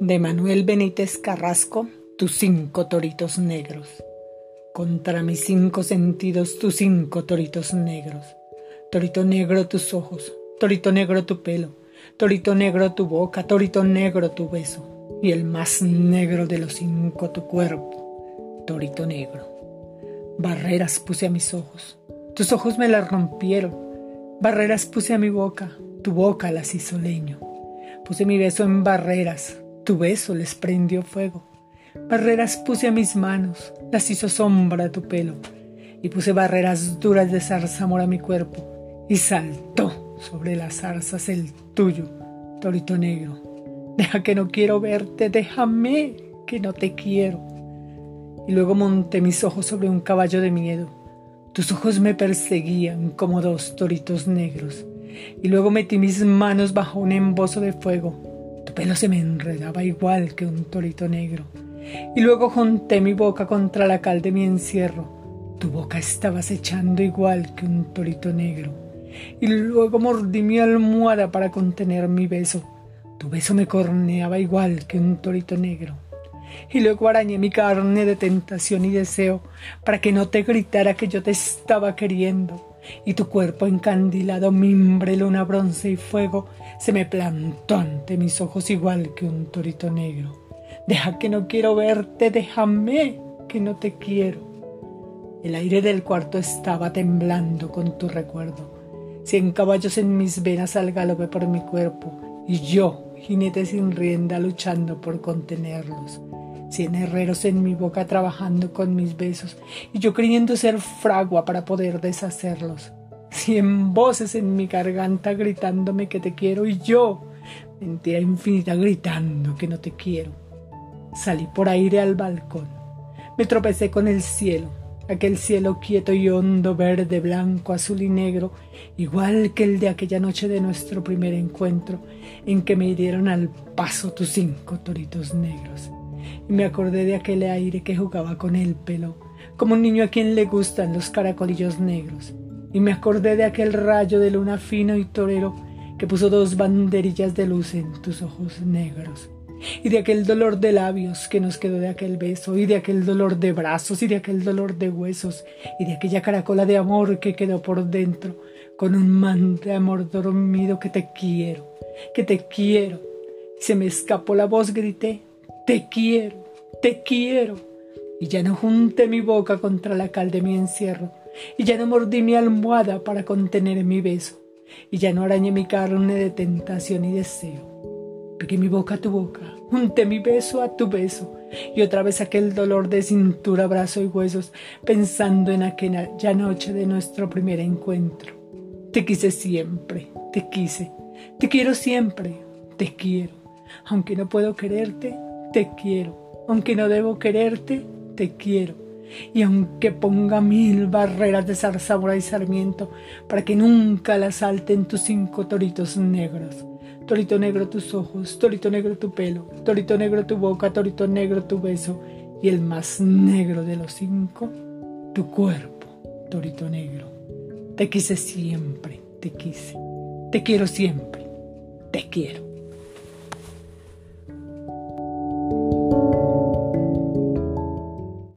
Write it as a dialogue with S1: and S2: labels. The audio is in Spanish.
S1: de Manuel Benítez Carrasco, tus cinco toritos negros. Contra mis cinco sentidos, tus cinco toritos negros. Torito negro tus ojos, torito negro tu pelo, torito negro tu boca, torito negro tu beso, y el más negro de los cinco tu cuerpo, torito negro. Barreras puse a mis ojos, tus ojos me las rompieron, barreras puse a mi boca, tu boca las hizo leño. Puse mi beso en barreras, tu beso les prendió fuego. Barreras puse a mis manos, las hizo sombra tu pelo. Y puse barreras duras de zarzamora a mi cuerpo. Y saltó sobre las zarzas el tuyo, torito negro. Deja que no quiero verte, déjame que no te quiero. Y luego monté mis ojos sobre un caballo de miedo. Tus ojos me perseguían como dos toritos negros. Y luego metí mis manos bajo un embozo de fuego pelo se me enredaba igual que un torito negro. Y luego junté mi boca contra la cal de mi encierro. Tu boca estaba echando igual que un torito negro. Y luego mordí mi almohada para contener mi beso. Tu beso me corneaba igual que un torito negro. Y luego arañé mi carne de tentación y deseo para que no te gritara que yo te estaba queriendo y tu cuerpo encandilado, mimbre, luna, bronce y fuego, se me plantó ante mis ojos igual que un torito negro. Deja que no quiero verte, déjame que no te quiero. El aire del cuarto estaba temblando con tu recuerdo. Cien caballos en mis venas al galope por mi cuerpo, y yo, jinete sin rienda, luchando por contenerlos cien herreros en mi boca trabajando con mis besos, y yo creyendo ser fragua para poder deshacerlos. Cien voces en mi garganta gritándome que te quiero, y yo, mentira infinita, gritando que no te quiero. Salí por aire al balcón. Me tropecé con el cielo, aquel cielo quieto y hondo, verde, blanco, azul y negro, igual que el de aquella noche de nuestro primer encuentro, en que me hirieron al paso tus cinco toritos negros y me acordé de aquel aire que jugaba con el pelo, como un niño a quien le gustan los caracolillos negros, y me acordé de aquel rayo de luna fino y torero que puso dos banderillas de luz en tus ojos negros, y de aquel dolor de labios que nos quedó de aquel beso, y de aquel dolor de brazos, y de aquel dolor de huesos, y de aquella caracola de amor que quedó por dentro, con un man de amor dormido que te quiero, que te quiero. Se me escapó la voz, grité, te quiero, te quiero. Y ya no junté mi boca contra la cal de mi encierro, y ya no mordí mi almohada para contener mi beso, y ya no arañé mi carne de tentación y deseo. Pegué mi boca a tu boca, junté mi beso a tu beso, y otra vez aquel dolor de cintura, brazo y huesos, pensando en aquella noche de nuestro primer encuentro. Te quise siempre, te quise, te quiero siempre, te quiero, aunque no puedo quererte, te quiero. Aunque no debo quererte, te quiero. Y aunque ponga mil barreras de zarzamora y sarmiento para que nunca la salten tus cinco toritos negros. Torito negro tus ojos, torito negro tu pelo, torito negro tu boca, torito negro tu beso y el más negro de los cinco, tu cuerpo, torito negro. Te quise siempre, te quise. Te quiero siempre, te quiero.